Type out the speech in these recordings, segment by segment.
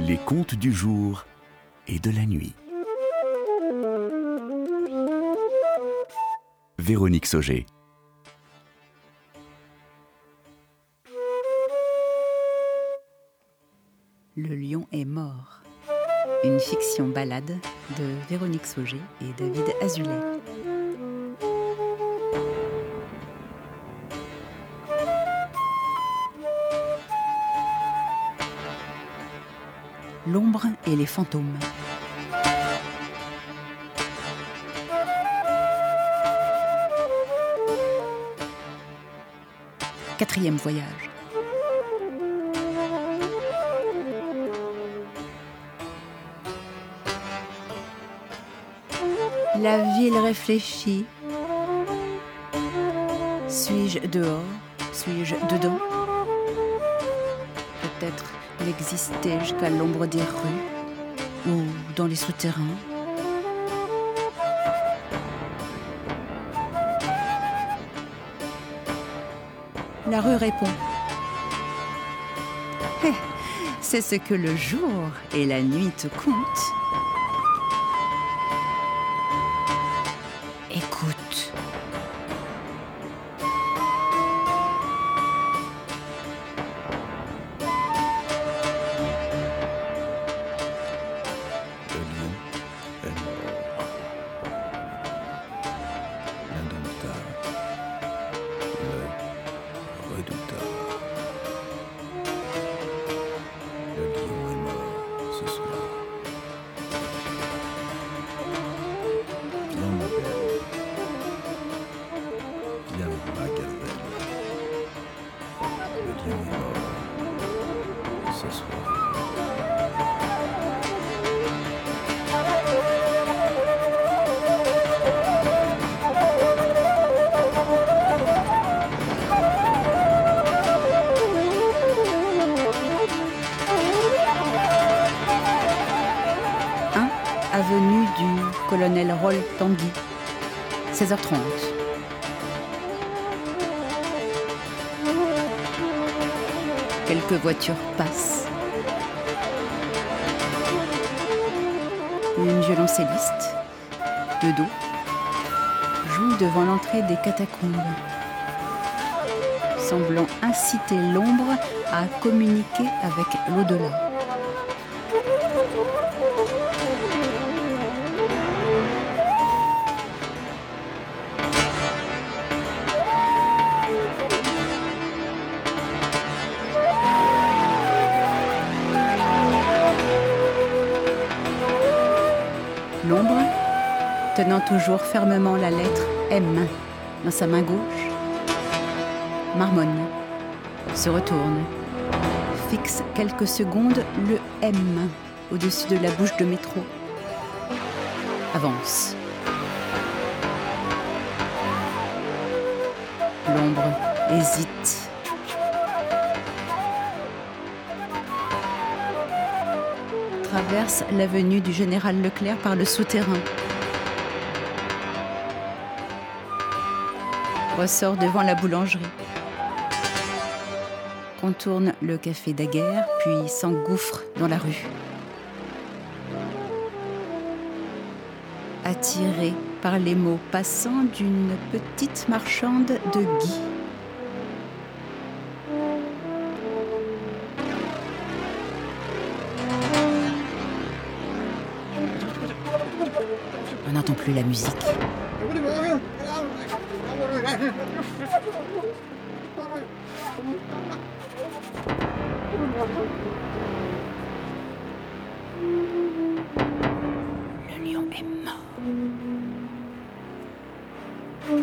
Les contes du jour et de la nuit. Véronique Sauger. Le lion est mort. Une fiction balade de Véronique Sauger et David Azulet. L'ombre et les fantômes. Quatrième voyage. La ville réfléchit. Suis-je dehors? Suis-je dedans? Peut-être l'exister jusqu'à l'ombre des rues ou dans les souterrains. La rue répond. Eh, C'est ce que le jour et la nuit te comptent. Soir. avenue du colonel Roll Tanguy, 16h30. Quelques voitures passent. Une violoncelliste, de dos, joue devant l'entrée des catacombes, semblant inciter l'ombre à communiquer avec l'au-delà. L'ombre, tenant toujours fermement la lettre M dans sa main gauche, marmonne, se retourne, fixe quelques secondes le M au-dessus de la bouche de métro, avance. L'ombre hésite. Traverse l'avenue du Général Leclerc par le souterrain. Ressort devant la boulangerie. Contourne le café Daguerre, puis s'engouffre dans la rue. Attiré par les mots passants d'une petite marchande de gui. On n'entend plus la musique. Le lion est mort. Le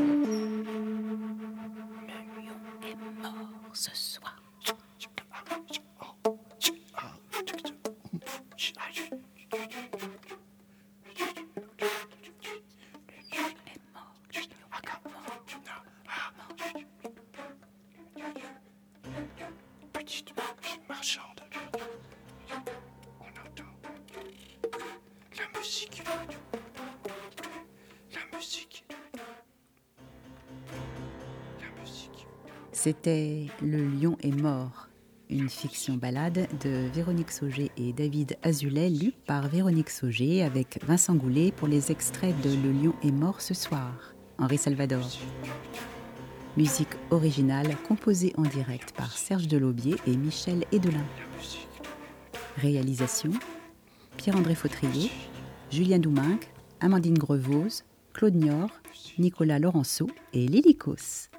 lion est mort ce soir. Musique. La musique. La musique. C'était Le lion est mort une fiction balade de Véronique Sauger et David Azulet, lue par Véronique Sauger avec Vincent Goulet pour les extraits de Le lion est mort ce soir, Henri Salvador. Musique originale composée en direct par Serge Delaubier et Michel Edelin. Réalisation Pierre-André Fautrier, Julien Douminc, Amandine Grevose, Claude Niort, Nicolas Laurenceau et Lily Cos.